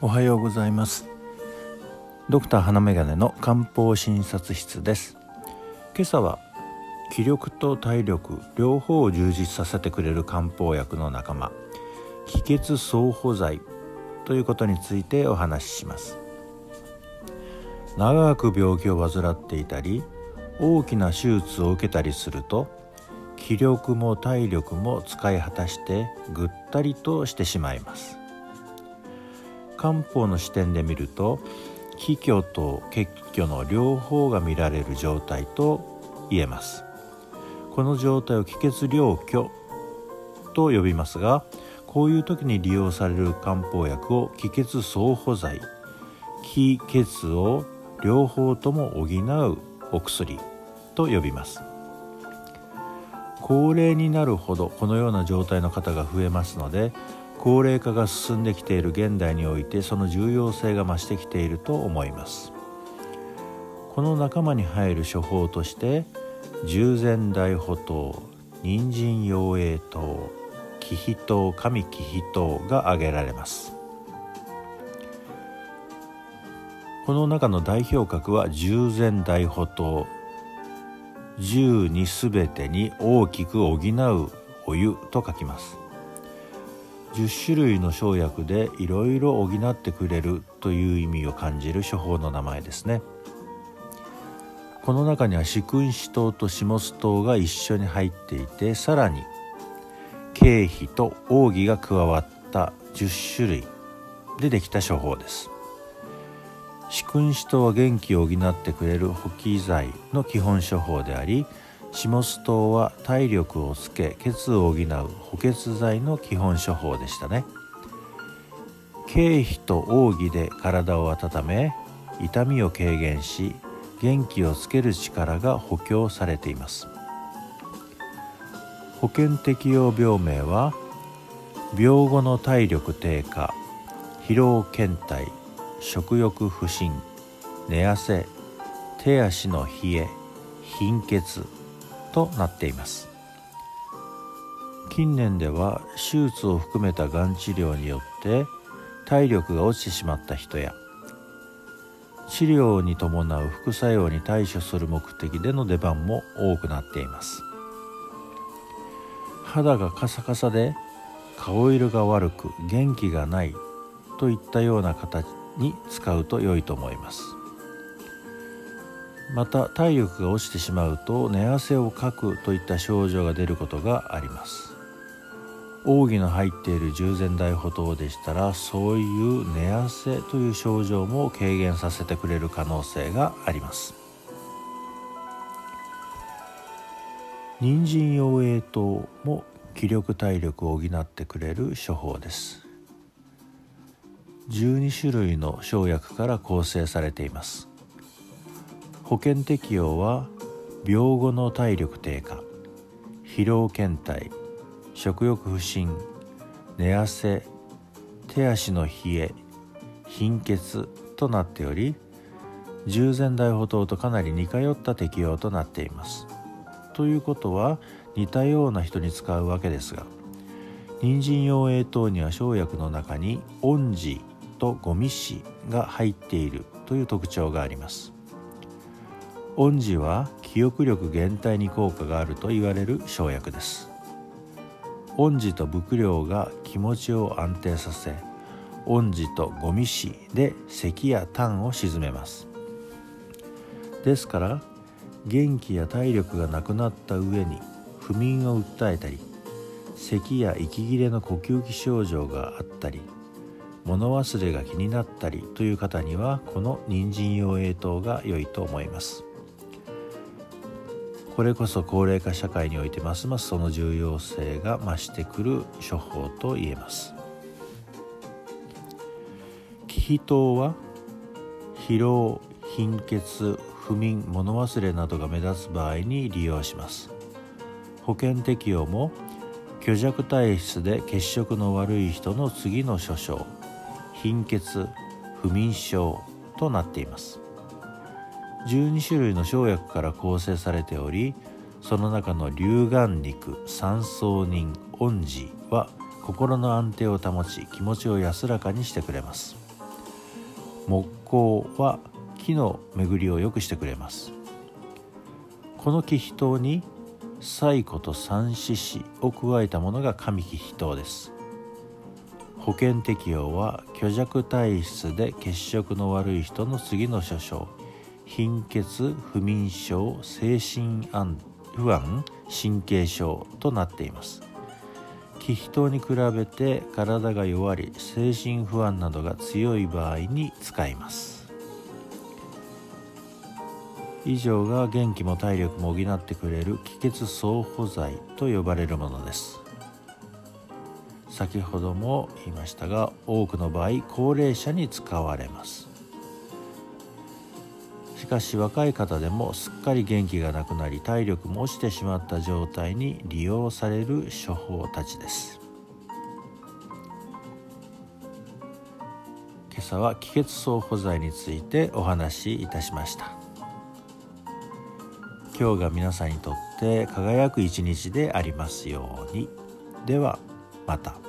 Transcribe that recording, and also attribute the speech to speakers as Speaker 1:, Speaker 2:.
Speaker 1: おはようございます。ドクター花眼鏡の漢方診察室です。今朝は気力と体力両方を充実させてくれる漢方薬の仲間気血相補剤ということについてお話しします。長く病気を患っていたり大きな手術を受けたりすると気力も体力も使い果たしてぐったりとしてしまいます。漢方の視点で見ると気虚と血虚の両方が見られる状態と言えます。この状態を気血両虚と呼びますがこういう時に利用される漢方薬を気血相補剤気血を両方とも補うお薬と呼びます。高齢になるほどこのような状態の方が増えますので高齢化が進んできている現代においてその重要性が増してきていると思います。この仲間に入る処方として従前大補糖人参養栄糖気比糖神気比糖が挙げられます。この中の代表格は従前大補糖十にすべてに大きく補うお湯と書きます。10種類の生薬でいろいろ補ってくれるという意味を感じる処方の名前ですね。この中には四君子糖と下津糖が一緒に入っていてさらに経費と奥義が加わった10種類でできた処方です。四君子糖は元気を補ってくれる補給剤の基本処方であり下津糖は体力をつけ血を補う補欠剤の基本処方でしたね。経費と奥義で体を温め痛みを軽減し元気をつける力が補強されています。保険適用病名は病後の体力低下疲労倦怠食欲不振寝汗手足の冷え貧血となっています。近年では手術を含めたがん治療によって体力が落ちてしまった人や治療に伴う副作用に対処する目的での出番も多くなっています。肌がカサカサで顔色が悪く元気がないといったような形に使うと良いと思います。また体力が落ちてしまうと寝汗をかくといった症状が出ることがあります。奥義の入っている従前大補糖でしたらそういう寝汗という症状も軽減させてくれる可能性があります。人参養栄糖も気力体力を補ってくれる処方です。12種類の生薬から構成されています。保険適用は病後の体力低下疲労倦怠食欲不振寝汗手足の冷え貧血となっており従前大補糖とかなり似通った適用となっています。ということは似たような人に使うわけですが人参養栄等には生薬の中に恩寺とゴミ紙が入っているという特徴があります。恩寺は記憶力減退に効果があると言われる生薬です。恩寺と伏量が気持ちを安定させ恩寺とゴミ紙で咳や痰を鎮めます。ですから元気や体力がなくなった上に不眠を訴えたり咳や息切れの呼吸器症状があったり物忘れが気になったりという方にはこの人参用栄糖が良いと思います。これこそ高齢化社会においてますますその重要性が増してくる処方と言えます。気比糖は疲労貧血不眠物忘れなどが目立つ場合に利用します。保険適用も虚弱体質で血色の悪い人の次の諸症貧血不眠症となっています。12種類の生薬から構成されておりその中の龍眼肉三層人恩寺は心の安定を保ち気持ちを安らかにしてくれます。木工は木の巡りを良くしてくれます。この気筆に細古と三四子を加えたものが神気筆頭です。保険適用は虚弱体質で血色の悪い人の次の諸症貧血不眠症精神不安神経症となっています。気筆に比べて体が弱り精神不安などが強い場合に使います。以上が元気も体力も補ってくれる気血相補剤と呼ばれるものです。先ほども言いましたが多くの場合高齢者に使われます。しかし若い方でもすっかり元気がなくなり体力も落ちてしまった状態に利用される処方たちです。今朝は気血相補剤についてお話しいたしました。今日が皆さんにとって輝く一日でありますように。ではまた。